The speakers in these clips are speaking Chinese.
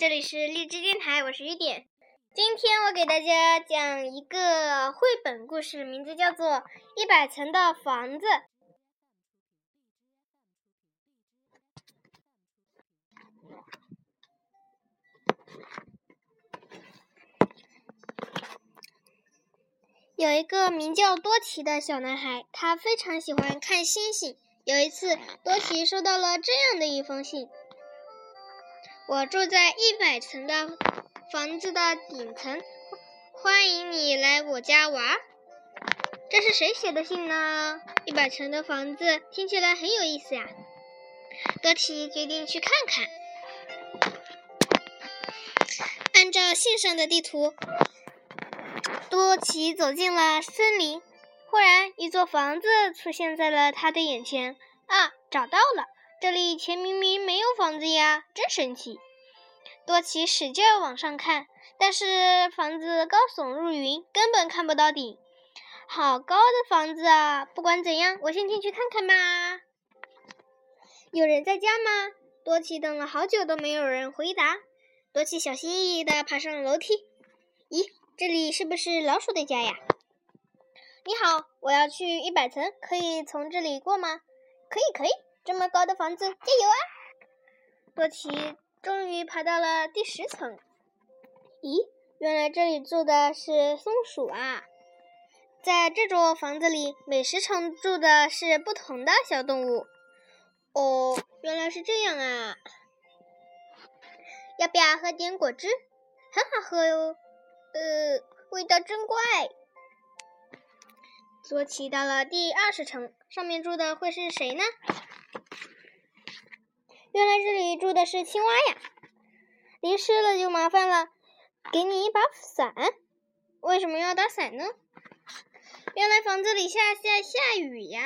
这里是荔枝电台，我是雨点。今天我给大家讲一个绘本故事，名字叫做《一百层的房子》。有一个名叫多奇的小男孩，他非常喜欢看星星。有一次，多奇收到了这样的一封信。我住在一百层的房子的顶层，欢迎你来我家玩。这是谁写的信呢？一百层的房子听起来很有意思呀。多奇决定去看看。按照信上的地图，多奇走进了森林。忽然，一座房子出现在了他的眼前。啊，找到了！这里以前明明没有房子呀，真神奇！多奇使劲往上看，但是房子高耸入云，根本看不到顶。好高的房子啊！不管怎样，我先进去看看吧。有人在家吗？多奇等了好久都没有人回答。多奇小心翼翼地爬上了楼梯。咦，这里是不是老鼠的家呀？你好，我要去一百层，可以从这里过吗？可以，可以，这么高的房子，加油啊！多奇终于爬到了第十层。咦，原来这里住的是松鼠啊！在这座房子里，每十层住的是不同的小动物。哦，原来是这样啊！要不要喝点果汁？很好喝哟。呃，味道真怪。多奇到了第二十层，上面住的会是谁呢？原来这里住的是青蛙呀！淋湿了就麻烦了，给你一把伞。为什么要打伞呢？原来房子里下下下雨呀！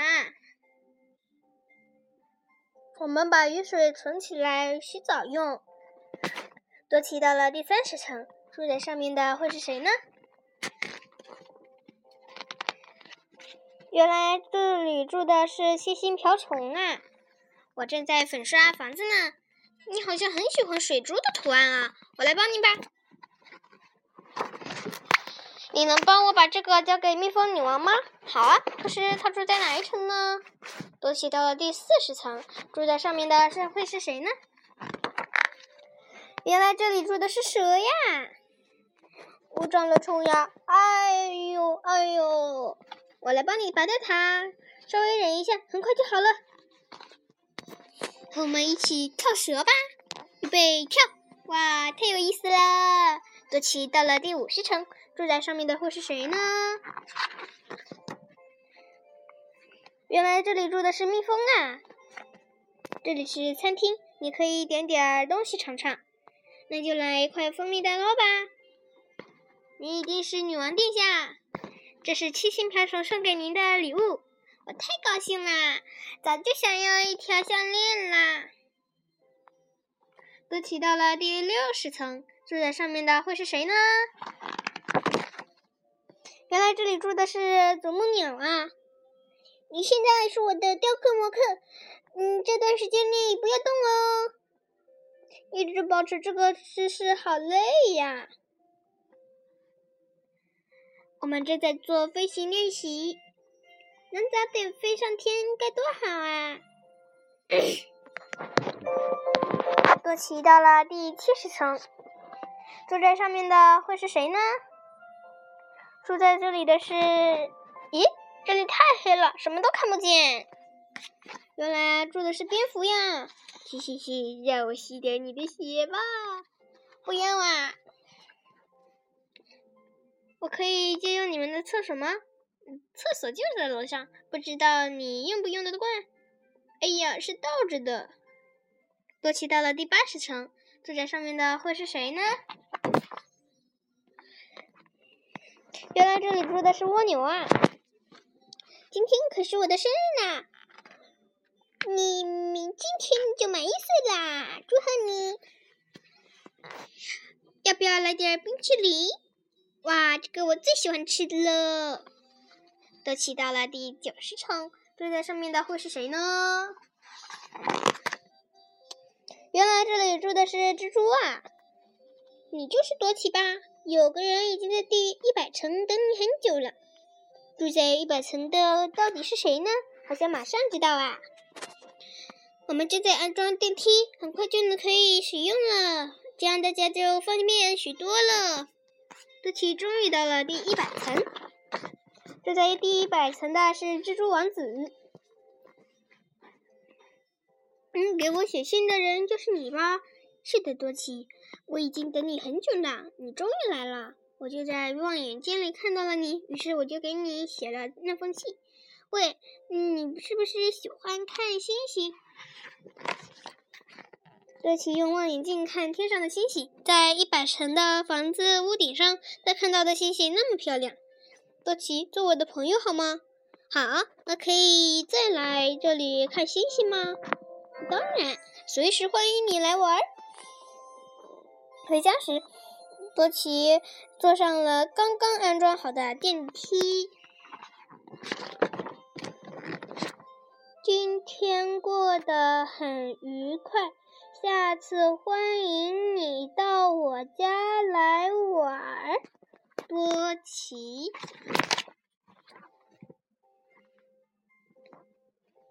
我们把雨水存起来洗澡用。多奇到了第三十层，住在上面的会是谁呢？原来这里住的是七星瓢虫啊！我正在粉刷房子呢。你好像很喜欢水珠的图案啊，我来帮你吧。你能帮我把这个交给蜜蜂女王吗？好啊。可是她住在哪一层呢？多奇到了第四十层，住在上面的是会是谁呢？原来这里住的是蛇呀！我长了虫牙！哎呦，哎呦！我来帮你拔掉它，稍微忍一下，很快就好了。我们一起跳蛇吧！预备跳！哇，太有意思了！多奇到了第五十层，住在上面的会是谁呢？原来这里住的是蜜蜂啊！这里是餐厅，你可以点点东西尝尝。那就来一块蜂蜜蛋糕吧！你一定是女王殿下。这是七星瓢虫送给您的礼物，我太高兴啦！早就想要一条项链啦。都骑到了第六十层，住在上面的会是谁呢？原来这里住的是啄木鸟啊！你现在是我的雕刻模克，嗯，这段时间内不要动哦，一直保持这个姿势好累呀。我们正在做飞行练习，能早点飞上天该多好啊！多奇到了第七十层，住在上面的会是谁呢？住在这里的是……咦，这里太黑了，什么都看不见。原来住的是蝙蝠呀！嘻嘻嘻，让我吸点你的血吧！不要啊！我可以借用你们的厕所吗？厕所就在楼上，不知道你用不用得惯。哎呀，是倒着的。多奇到了第八十层，住在上面的会是谁呢？原来这里住的是蜗牛啊！今天可是我的生日呢，你明今天就满一岁啦，祝贺你！要不要来点冰淇淋？哇，这个我最喜欢吃的了。都骑到了第九十层，住在上面的会是谁呢？原来这里住的是蜘蛛啊！你就是多奇吧？有个人已经在第一百层等你很久了。住在一百层的到底是谁呢？好像马上知道啊！我们正在安装电梯，很快就能可以使用了，这样大家就方便许多了。多奇终于到了第一百层，在第一百层的是蜘蛛王子。嗯，给我写信的人就是你吧？是的，多奇，我已经等你很久了，你终于来了。我就在望远镜里看到了你，于是我就给你写了那封信。喂，你是不是喜欢看星星？多奇用望远镜看天上的星星，在一百层的房子屋顶上，他看到的星星那么漂亮。多奇，做我的朋友好吗？好，那可以再来这里看星星吗？当然，随时欢迎你来玩。回家时，多奇坐上了刚刚安装好的电梯。今天过得很愉快，下次欢迎你到我家来玩，波奇。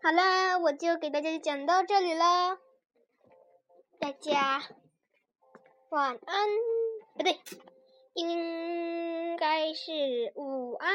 好了，我就给大家讲到这里了，大家晚安，不对，应该是午安。